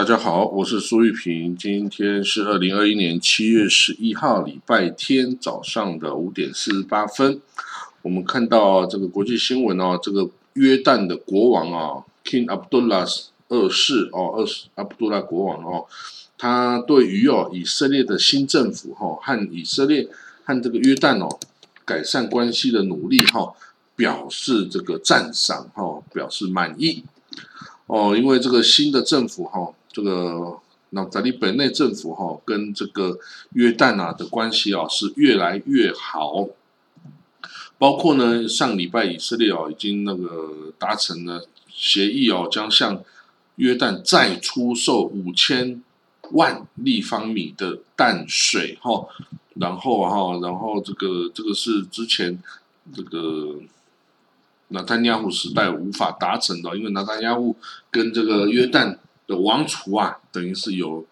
大家好，我是苏玉平。今天是二零二一年七月十一号，礼拜天早上的五点四十八分。我们看到这个国际新闻哦，这个约旦的国王啊，King Abdullah 二世哦，二世阿卜杜拉国王哦，他对于哦以色列的新政府哈和以色列和这个约旦哦改善关系的努力哈，表示这个赞赏哈，表示满意哦，因为这个新的政府哈。这个那在你本内政府哈跟这个约旦啊的关系啊是越来越好，包括呢上礼拜以色列哦已经那个达成了协议哦，将向约旦再出售五千万立方米的淡水哈，然后哈然后这个这个是之前这个纳丹尼亚胡时代无法达成的，因为纳坦亚胡跟这个约旦。王储啊，等于是有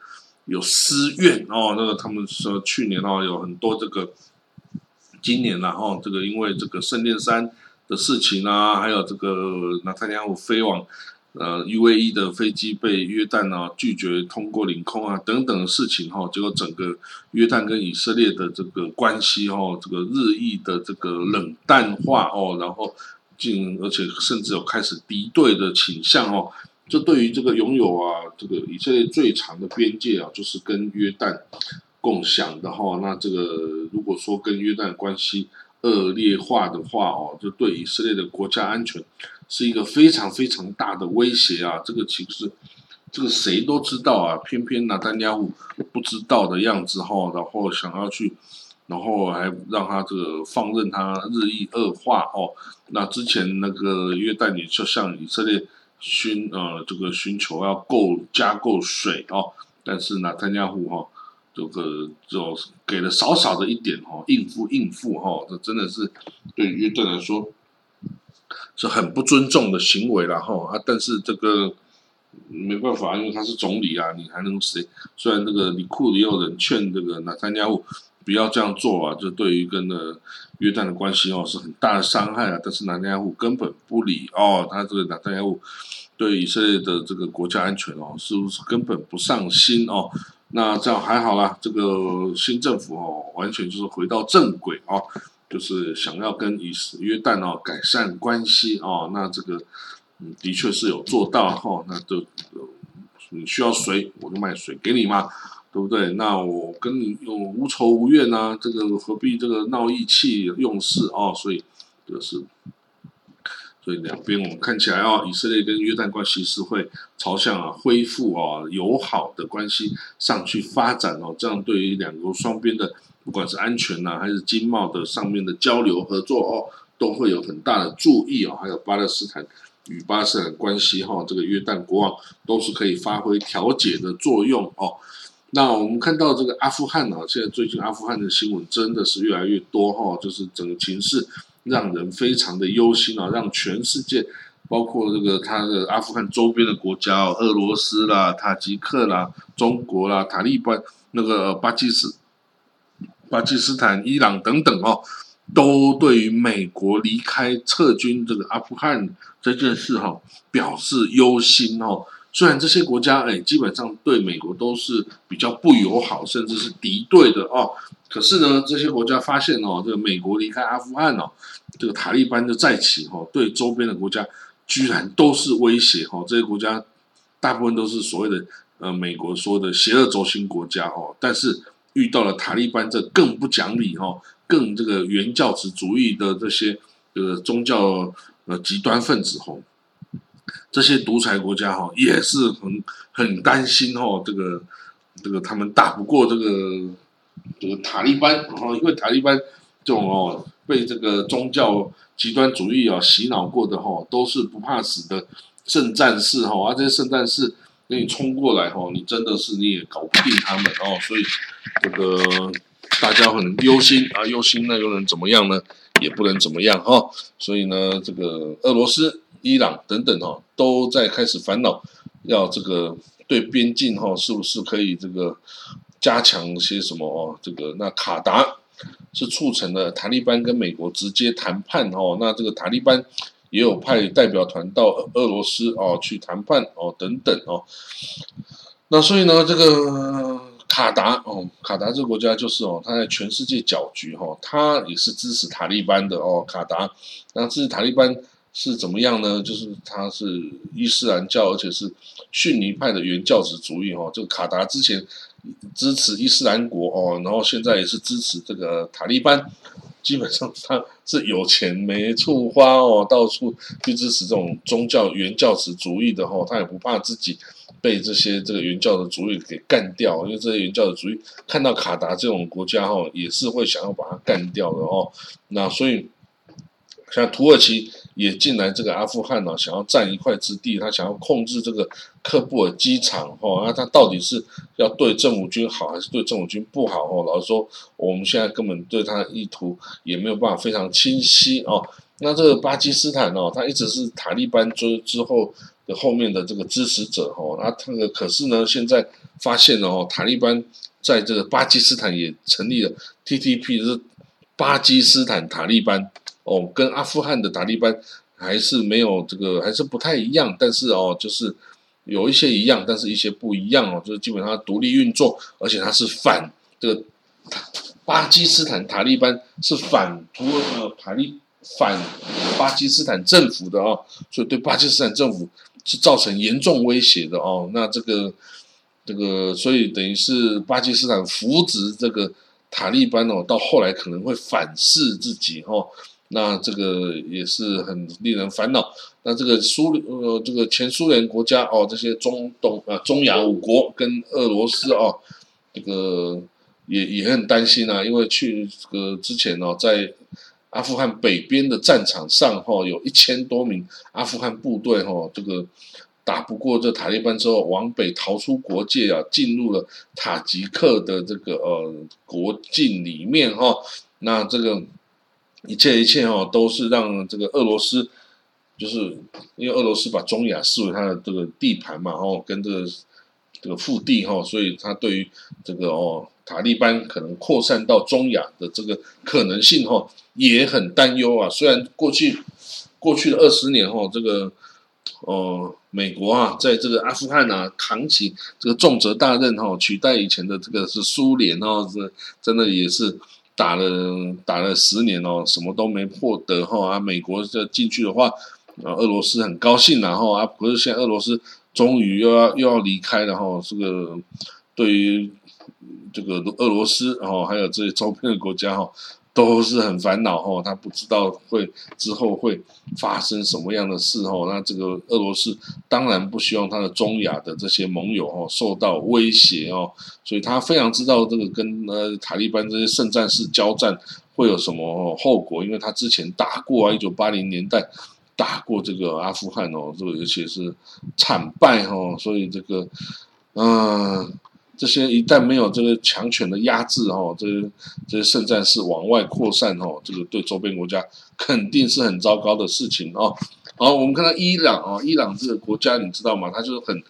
有私怨哦。那个他们说去年哦有很多这个，今年然后这个因为这个圣殿山的事情啊，还有这个纳坦雅胡飞往呃 U A E 的飞机被约旦啊拒绝通过领空啊等等的事情哈，结果整个约旦跟以色列的这个关系哈，这个日益的这个冷淡化哦，然后进而且甚至有开始敌对的倾向哦。这对于这个拥有啊，这个以色列最长的边界啊，就是跟约旦共享的哈。那这个如果说跟约旦关系恶劣化的话哦，就对以色列的国家安全是一个非常非常大的威胁啊。这个其实这个谁都知道啊，偏偏拿丹尼乌不知道的样子哈，然后想要去，然后还让他这个放任他日益恶化哦。那之前那个约旦也就像以色列。寻呃，这个寻求要够加够水哦，但是呢，参加户哈，这个就给了少少的一点哈，应付应付哈，这真的是对约旦来说是很不尊重的行为了哈啊！但是这个没办法，因为他是总理啊，你还能谁？虽然这个李库也有人劝这个纳参加户。不要这样做啊！这对于跟呢约旦的关系哦是很大的伤害啊。但是南加户根本不理哦，他这个南加户对以色列的这个国家安全哦，是不是根本不上心哦？那这样还好啦，这个新政府哦，完全就是回到正轨哦，就是想要跟以约旦哦改善关系哦。那这个嗯，的确是有做到哈。那就你需要水，我就卖水给你嘛。对不对？那我跟你用无仇无怨啊，这个何必这个闹义气用事哦？所以这个是，所以两边我们看起来啊，以色列跟约旦关系是会朝向啊恢复啊友好的关系上去发展哦。这样对于两国双边的不管是安全呐，还是经贸的上面的交流合作哦，都会有很大的注意哦。还有巴勒斯坦与巴勒斯坦关系哈，这个约旦国王都是可以发挥调解的作用哦。那我们看到这个阿富汗啊，现在最近阿富汗的新闻真的是越来越多哈，就是整个情势让人非常的忧心啊，让全世界，包括这个他的阿富汗周边的国家，俄罗斯啦、塔吉克啦、中国啦、塔利班、那个巴基斯巴基斯坦、伊朗等等哦，都对于美国离开撤军这个阿富汗这件事哈表示忧心哦。虽然这些国家哎，基本上对美国都是比较不友好，甚至是敌对的哦。可是呢，这些国家发现哦，这个美国离开阿富汗哦，这个塔利班就再起哦，对周边的国家居然都是威胁哦。这些国家大部分都是所谓的呃美国说的邪恶轴心国家哦，但是遇到了塔利班这更不讲理哦，更这个原教旨主义的这些呃宗教呃极端分子哦。这些独裁国家哈也是很很担心哈，这个这个他们打不过这个这个塔利班哦，因为塔利班这种哦被这个宗教极端主义啊洗脑过的哈，都是不怕死的圣战士哈，而这些圣战士跟你冲过来哈，你真的是你也搞不定他们哦，所以这个大家很忧心啊，忧心那又能怎么样呢？也不能怎么样哈，所以呢，这个俄罗斯。伊朗等等哈，都在开始烦恼，要这个对边境哈，是不是可以这个加强些什么哦？这个那卡达是促成了塔利班跟美国直接谈判哦，那这个塔利班也有派代表团到俄罗斯哦去谈判哦等等哦。那所以呢，这个卡达哦，卡达这个国家就是哦，它在全世界搅局哈，它也是支持塔利班的哦。卡达，那支持塔利班是怎么样呢？就是他是伊斯兰教，而且是逊尼派的原教旨主义哈。这个卡达之前支持伊斯兰国哦，然后现在也是支持这个塔利班。基本上他是有钱没处花哦，到处去支持这种宗教原教旨主义的哈，他也不怕自己被这些这个原教的主义给干掉，因为这些原教的主义看到卡达这种国家哈，也是会想要把它干掉的哦。那所以像土耳其。也进来这个阿富汗呢，想要占一块之地，他想要控制这个喀布尔机场，哈，那他到底是要对政府军好，还是对政府军不好？哦，老实说，我们现在根本对他的意图也没有办法非常清晰哦。那这个巴基斯坦哦，他一直是塔利班之之后的后面的这个支持者，哦，那这个可是呢，现在发现了哦，塔利班在这个巴基斯坦也成立了 TTP，是巴基斯坦塔利班。哦，跟阿富汗的塔利班还是没有这个，还是不太一样。但是哦，就是有一些一样，但是一些不一样哦。就是基本上独立运作，而且它是反这个巴基斯坦塔利班是反土呃塔利反巴基斯坦政府的哦，所以对巴基斯坦政府是造成严重威胁的哦。那这个这个，所以等于是巴基斯坦扶植这个塔利班哦，到后来可能会反噬自己哦。那这个也是很令人烦恼。那这个苏呃，这个前苏联国家哦，这些中东啊中亚五国跟俄罗斯哦，这个也也很担心啊，因为去这个之前哦，在阿富汗北边的战场上哈，有一千多名阿富汗部队哈，这个打不过这塔利班之后，往北逃出国界啊，进入了塔吉克的这个呃国境里面哈，那这个。一切一切哦，都是让这个俄罗斯，就是因为俄罗斯把中亚视为它的这个地盘嘛，哦，跟这个这个腹地哈，所以他对于这个哦塔利班可能扩散到中亚的这个可能性哈，也很担忧啊。虽然过去过去的二十年哈，这个哦美国啊，在这个阿富汗啊扛起这个重责大任哈，取代以前的这个是苏联哦，是真的也是。打了打了十年哦，什么都没获得哈啊！美国这进去的话，啊，俄罗斯很高兴然后啊，不是现在俄罗斯终于又要又要离开了哈，这个对于这个俄罗斯然后还有这些周边的国家哈。都是很烦恼哦，他不知道会之后会发生什么样的事哦。那这个俄罗斯当然不希望他的中亚的这些盟友哦受到威胁哦，所以他非常知道这个跟呃塔利班这些圣战士交战会有什么后果，因为他之前打过啊，一九八零年代打过这个阿富汗哦，这个而且是惨败哦，所以这个嗯。这些一旦没有这个强权的压制，哦，这些这些圣战士往外扩散，哦，这个对周边国家肯定是很糟糕的事情哦。好，我们看到伊朗啊，伊朗这个国家你知道吗？它就是很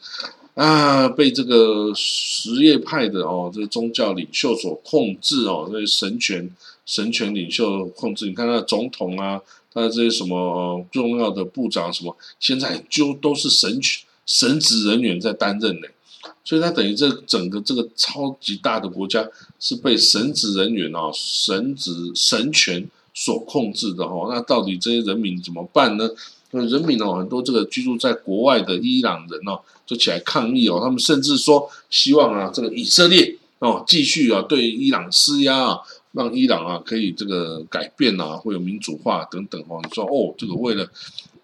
啊，被这个什叶派的哦，这个宗教领袖所控制哦，这些神权神权领袖控制。你看，他的总统啊，他的这些什么重要的部长什么，现在就都是神权神职人员在担任呢。所以，他等于这整个这个超级大的国家是被神职人员啊、神职神权所控制的哈。那到底这些人民怎么办呢？人民哦，很多这个居住在国外的伊朗人哦，就起来抗议哦。他们甚至说，希望啊，这个以色列哦，继续啊对伊朗施压啊，让伊朗啊可以这个改变啊，会有民主化等等哦。你说哦，这个为了。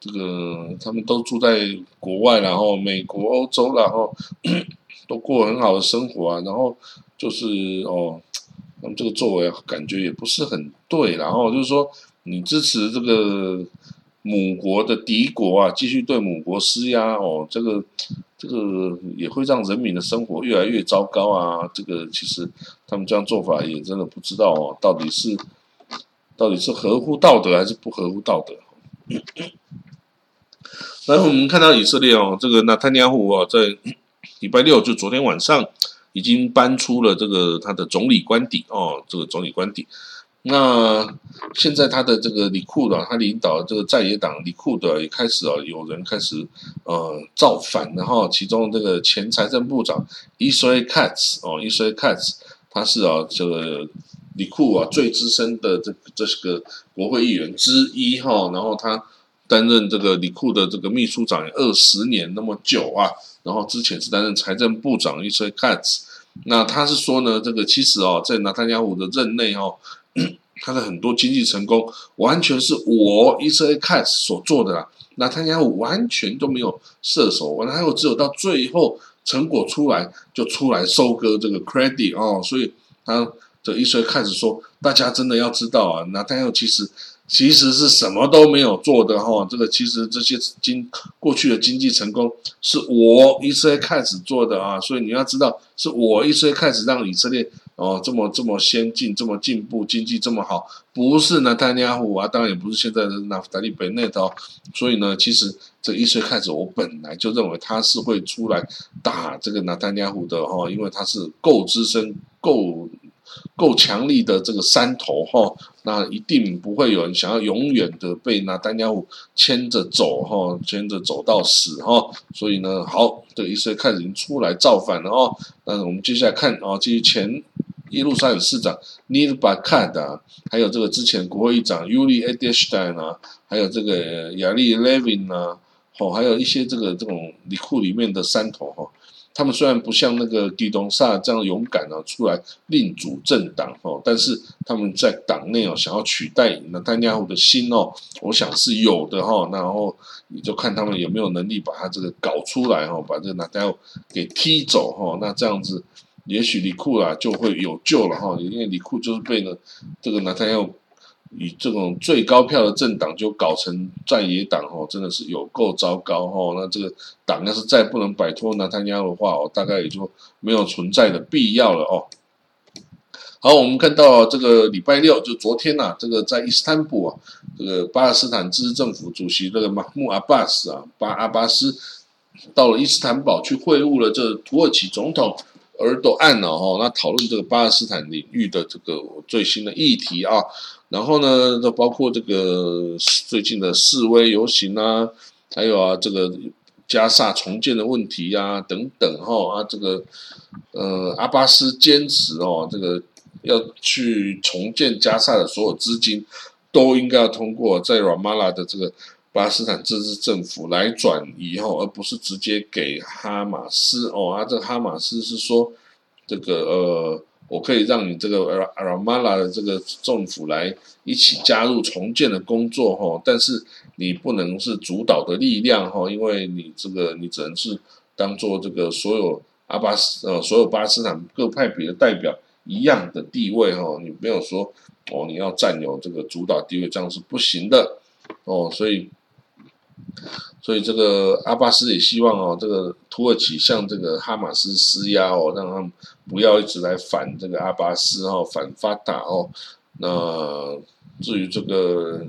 这个他们都住在国外，然后美国、欧洲，然后都过很好的生活啊。然后就是哦，那么这个作为感觉也不是很对。然后就是说，你支持这个母国的敌国啊，继续对母国施压哦，这个这个也会让人民的生活越来越糟糕啊。这个其实他们这样做法也真的不知道哦，到底是到底是合乎道德还是不合乎道德？然后我们看到以色列哦，这个纳坦尼亚胡啊，在礼拜六就昨天晚上已经搬出了这个他的总理官邸哦，这个总理官邸。那现在他的这个李库的，他领导这个在野党李库的也开始啊，有人开始呃造反，然后其中这个前财政部长 Israel Katz 哦，Israe Katz 他是啊这个李库啊最资深的这这是个国会议员之一哈，然后他担任这个李库的这个秘书长二十年那么久啊，然后之前是担任财政部长 Israel Katz，那他是说呢，这个其实哦，在纳坦雅胡的任内哦。他的很多经济成功，完全是我以色列开始所做的啦。那他家完全都没有射手，完了还有只有到最后成果出来就出来收割这个 credit 哦。所以他这以色列开始说，大家真的要知道啊，那他要其实。其实是什么都没有做的哈，这个其实这些经过去的经济成功是我以色列开始做的啊，所以你要知道是我以色列开始让以色列哦这么这么先进、这么进步、经济这么好，不是呢，丹尼亚胡啊，当然也不是现在的纳夫达利贝内哦，所以呢，其实这一岁开始，我本来就认为他是会出来打这个纳丹尼亚胡的哈，因为他是够资深、够。够强力的这个山头哈，那一定不会有人想要永远的被那丹家虎牵着走哈，牵着走到死哈。所以呢，好，这个以色列开始已经出来造反了哦。那我们接下来看啊，这些前耶路撒冷市长 Nir Barkat 啊，还有这个之前国会议长 Uli e d e s t e i n 啊，还有这个亚历 Levin 啊，哦，还有一些这个这种里库里面的山头哈。他们虽然不像那个迪东萨这样勇敢啊，出来另组政党哦，但是他们在党内哦，想要取代那丹尼尔的心哦，我想是有的哈。然后你就看他们有没有能力把他这个搞出来哈，把这个纳丹尔给踢走哈。那这样子，也许李库啦就会有救了哈，因为李库就是被呢这个纳丹尔。以这种最高票的政党就搞成在野党哦，真的是有够糟糕哦。那这个党要是再不能摆脱纳坦亚的话，大概也就没有存在的必要了哦。好，我们看到这个礼拜六就昨天呐，这个在伊斯坦布啊，这个巴勒斯坦自治政府主席这个马穆阿巴斯啊，巴阿巴斯到了伊斯坦堡去会晤了这土耳其总统。耳朵案了哈，那讨论这个巴勒斯坦领域的这个最新的议题啊，然后呢，都包括这个最近的示威游行啊，还有啊这个加萨重建的问题呀等等哈啊这个呃阿巴斯坚持哦，这个要去重建加萨的所有资金都应该要通过在 Ramallah 的这个。巴勒斯坦自治政府来转移后，而不是直接给哈马斯哦。啊，这哈马斯是说，这个呃，我可以让你这个阿拉马拉的这个政府来一起加入重建的工作哈，但是你不能是主导的力量哈，因为你这个你只能是当做这个所有阿巴斯呃所有巴勒斯坦各派别的代表一样的地位哈，你没有说哦你要占有这个主导地位，这样是不行的哦，所以。所以这个阿巴斯也希望哦，这个土耳其向这个哈马斯施压哦，让他们不要一直来反这个阿巴斯哦，反发达哦。那至于这个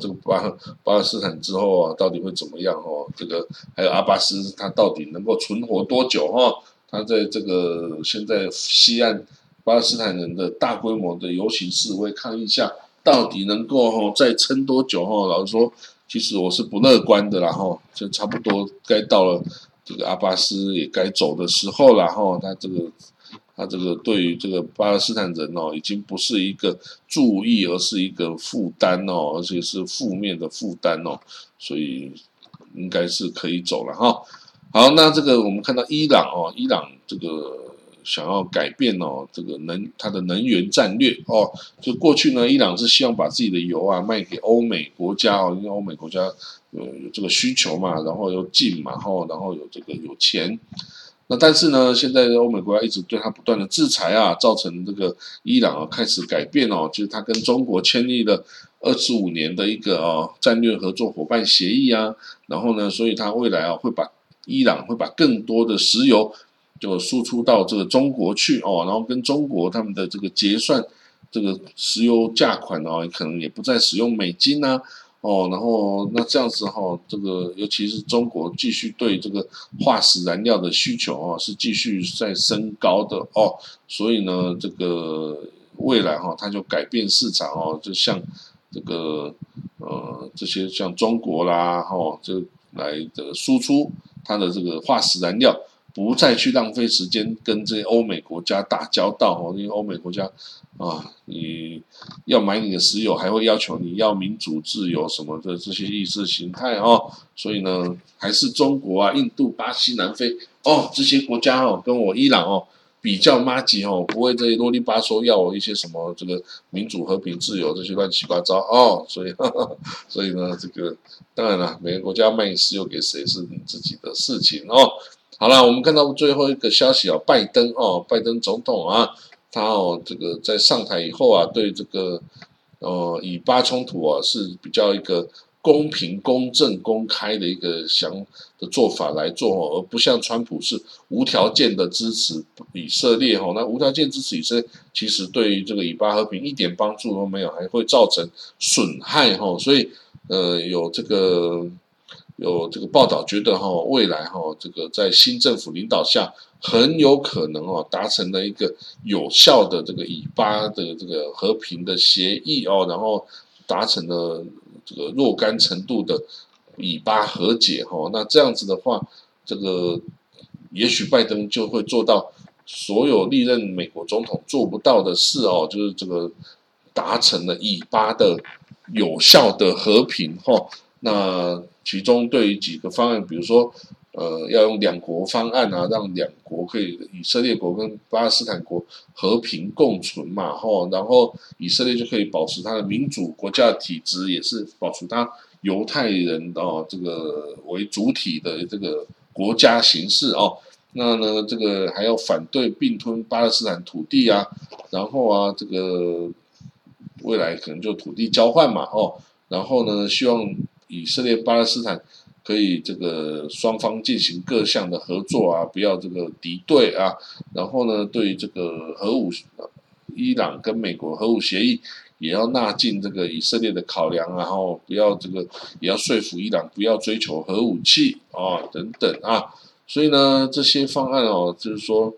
这个巴巴勒斯坦之后啊，到底会怎么样哦？这个还有阿巴斯他到底能够存活多久哈？他在这个现在西岸巴勒斯坦人的大规模的游行示威抗议下，到底能够哈再撑多久哈？老实说。其实我是不乐观的，然后就差不多该到了这个阿巴斯也该走的时候了，哈，他这个他这个对于这个巴勒斯坦人哦，已经不是一个注意，而是一个负担哦，而且是负面的负担哦，所以应该是可以走了哈。好，那这个我们看到伊朗哦，伊朗这个。想要改变哦，这个能它的能源战略哦，就过去呢，伊朗是希望把自己的油啊卖给欧美国家哦，因为欧美国家呃有这个需求嘛，然后又近嘛，后然后有这个有钱。那但是呢，现在欧美国家一直对他不断的制裁啊，造成这个伊朗啊开始改变哦，就是他跟中国签立了二十五年的一个哦战略合作伙伴协议啊，然后呢，所以他未来啊会把伊朗会把更多的石油。就输出到这个中国去哦，然后跟中国他们的这个结算这个石油价款哦，可能也不再使用美金呐哦，然后那这样子哈，这个尤其是中国继续对这个化石燃料的需求哦，是继续在升高的哦，所以呢，这个未来哈，它就改变市场哦，就像这个呃这些像中国啦哈，就来的输出它的这个化石燃料。不再去浪费时间跟这些欧美国家打交道哦，因为欧美国家啊，你要买你的石油，还会要求你要民主自由什么的这些意识形态哦，所以呢，还是中国啊、印度、巴西、南非哦这些国家哦，跟我伊朗哦比较妈吉哦，不会这些啰里吧嗦要我一些什么这个民主、和平、自由这些乱七八糟哦，所以 所以呢，这个当然了，每个国家卖石油给谁是你自己的事情哦。好了，我们看到最后一个消息啊，拜登哦，拜登总统啊，他哦，这个在上台以后啊，对这个呃以巴冲突啊是比较一个公平、公正、公开的一个想的做法来做哦，而不像川普是无条件的支持以色列哦，那无条件支持以色列，其实对于这个以巴和平一点帮助都没有，还会造成损害哈，所以呃有这个。有这个报道觉得哈，未来哈，这个在新政府领导下，很有可能哦，达成了一个有效的这个以巴的这个和平的协议哦，然后达成了这个若干程度的以巴和解哈。那这样子的话，这个也许拜登就会做到所有历任美国总统做不到的事哦，就是这个达成了以巴的有效的和平哈。那其中对于几个方案，比如说，呃，要用两国方案啊，让两国可以以色列国跟巴勒斯坦国和平共存嘛，吼，然后以色列就可以保持它的民主国家体制，也是保持它犹太人哦这个为主体的这个国家形式哦。那呢，这个还要反对并吞巴勒斯坦土地啊，然后啊，这个未来可能就土地交换嘛，哦，然后呢，希望。以色列、巴勒斯坦可以这个双方进行各项的合作啊，不要这个敌对啊。然后呢，对于这个核武，伊朗跟美国核武协议也要纳进这个以色列的考量，然后不要这个也要说服伊朗不要追求核武器啊等等啊。所以呢，这些方案哦，就是说。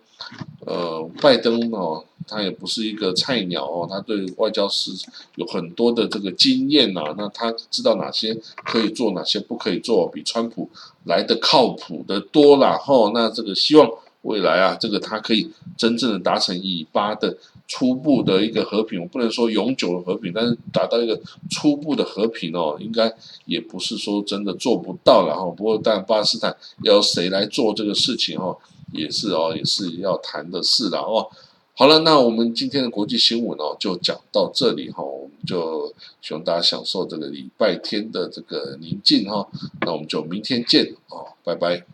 呃，拜登哦，他也不是一个菜鸟哦，他对外交史有很多的这个经验呐，那他知道哪些可以做，哪些不可以做，比川普来的靠谱的多了哈。那这个希望未来啊，这个他可以真正的达成以巴的初步的一个和平，我不能说永久的和平，但是达到一个初步的和平哦，应该也不是说真的做不到了哈。不过，但巴勒斯坦要谁来做这个事情哦？也是哦，也是要谈的事了哦。好了，那我们今天的国际新闻哦，就讲到这里哈。我们就希望大家享受这个礼拜天的这个宁静哈。那我们就明天见哦，拜拜。